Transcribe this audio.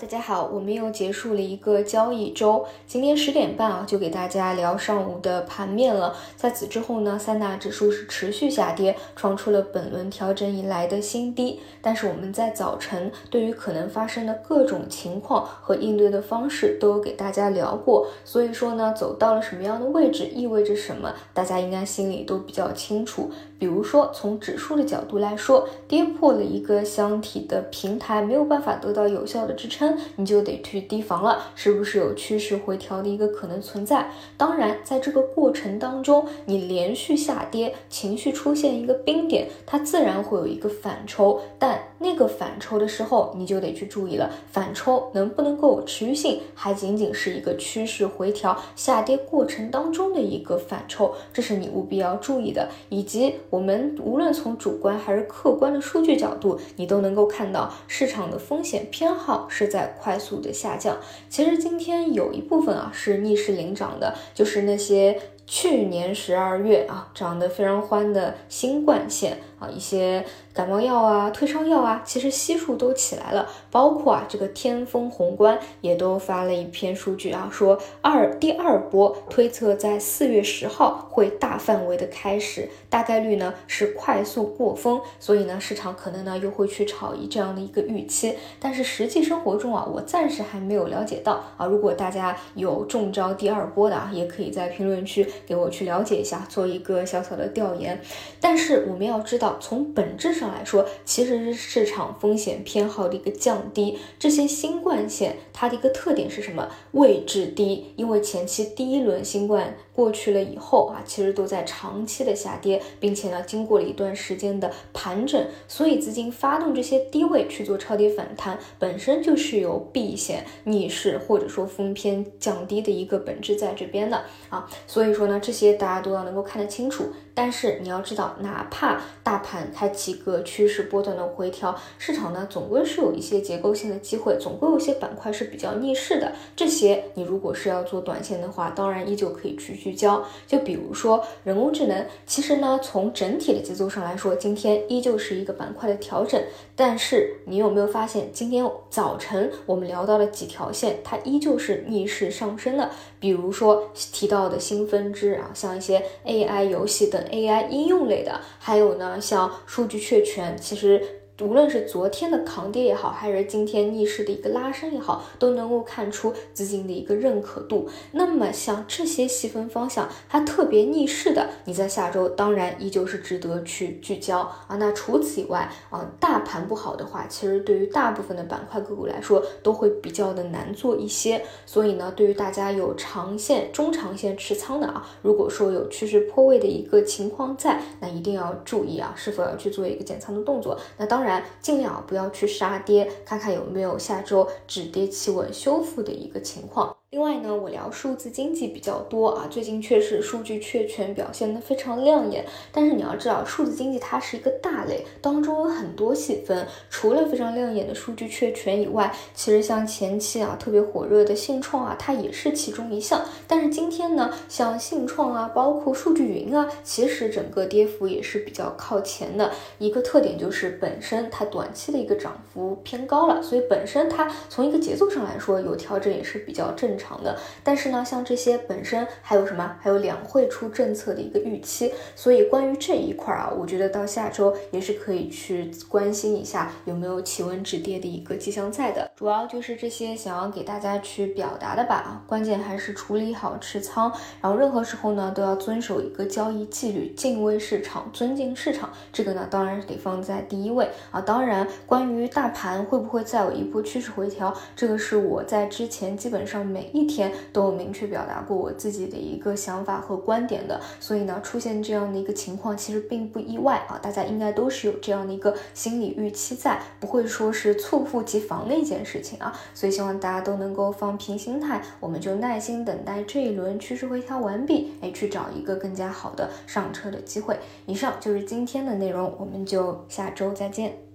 大家好，我们又结束了一个交易周，今天十点半啊，就给大家聊上午的盘面了。在此之后呢，三大指数是持续下跌，创出了本轮调整以来的新低。但是我们在早晨对于可能发生的各种情况和应对的方式都有给大家聊过，所以说呢，走到了什么样的位置，意味着什么，大家应该心里都比较清楚。比如说从指数的角度来说，跌破了一个箱体的平台，没有办法得到有效的支撑。你就得去提防了，是不是有趋势回调的一个可能存在？当然，在这个过程当中，你连续下跌，情绪出现一个冰点，它自然会有一个反抽，但那个反抽的时候，你就得去注意了，反抽能不能够有持续性，还仅仅是一个趋势回调下跌过程当中的一个反抽，这是你务必要注意的。以及我们无论从主观还是客观的数据角度，你都能够看到市场的风险偏好是。在快速的下降，其实今天有一部分啊是逆势领涨的，就是那些去年十二月啊涨得非常欢的新冠线。啊，一些感冒药啊、退烧药啊，其实悉数都起来了。包括啊，这个天风宏观也都发了一篇数据啊，说二第二波推测在四月十号会大范围的开始，大概率呢是快速过峰。所以呢，市场可能呢又会去炒一这样的一个预期。但是实际生活中啊，我暂时还没有了解到啊。如果大家有中招第二波的啊，也可以在评论区给我去了解一下，做一个小小的调研。但是我们要知道。从本质上来说，其实是市场风险偏好的一个降低。这些新冠线它的一个特点是什么？位置低，因为前期第一轮新冠过去了以后啊，其实都在长期的下跌，并且呢，经过了一段时间的盘整，所以资金发动这些低位去做超跌反弹，本身就是有避险逆势或者说风偏降低的一个本质在这边的啊。所以说呢，这些大家都要能够看得清楚。但是你要知道，哪怕大盘它几个趋势波段的回调，市场呢总归是有一些结构性的机会，总归有些板块是比较逆势的。这些你如果是要做短线的话，当然依旧可以去聚焦。就比如说人工智能，其实呢从整体的节奏上来说，今天依旧是一个板块的调整。但是你有没有发现，今天早晨我们聊到了几条线，它依旧是逆势上升的。比如说提到的新分支啊，像一些 AI 游戏等。AI 应用类的，还有呢，像数据确权，其实。无论是昨天的抗跌也好，还是今天逆势的一个拉升也好，都能够看出资金的一个认可度。那么像这些细分方向，它特别逆势的，你在下周当然依旧是值得去聚焦啊。那除此以外啊，大盘不好的话，其实对于大部分的板块个股来说，都会比较的难做一些。所以呢，对于大家有长线、中长线持仓的啊，如果说有趋势破位的一个情况在，那一定要注意啊，是否要去做一个减仓的动作。那当然。尽量不要去杀跌，看看有没有下周止跌企稳修复的一个情况。另外呢，我聊数字经济比较多啊，最近确实数据确权表现的非常亮眼。但是你要知道，数字经济它是一个大类，当中有很多细分。除了非常亮眼的数据确权以外，其实像前期啊特别火热的信创啊，它也是其中一项。但是今天呢，像信创啊，包括数据云啊，其实整个跌幅也是比较靠前的。一个特点就是本身它短期的一个涨幅偏高了，所以本身它从一个节奏上来说有调整也是比较正。长的，但是呢，像这些本身还有什么？还有两会出政策的一个预期，所以关于这一块啊，我觉得到下周也是可以去关心一下有没有企稳止跌的一个迹象在的。主要就是这些想要给大家去表达的吧，关键还是处理好持仓，然后任何时候呢都要遵守一个交易纪律，敬畏市场，尊敬市场，这个呢当然是得放在第一位啊。当然，关于大盘会不会再有一波趋势回调，这个是我在之前基本上每一天都有明确表达过我自己的一个想法和观点的，所以呢，出现这样的一个情况其实并不意外啊，大家应该都是有这样的一个心理预期在，不会说是猝不及防的一件事情啊，所以希望大家都能够放平心态，我们就耐心等待这一轮趋势回调完毕，哎，去找一个更加好的上车的机会。以上就是今天的内容，我们就下周再见。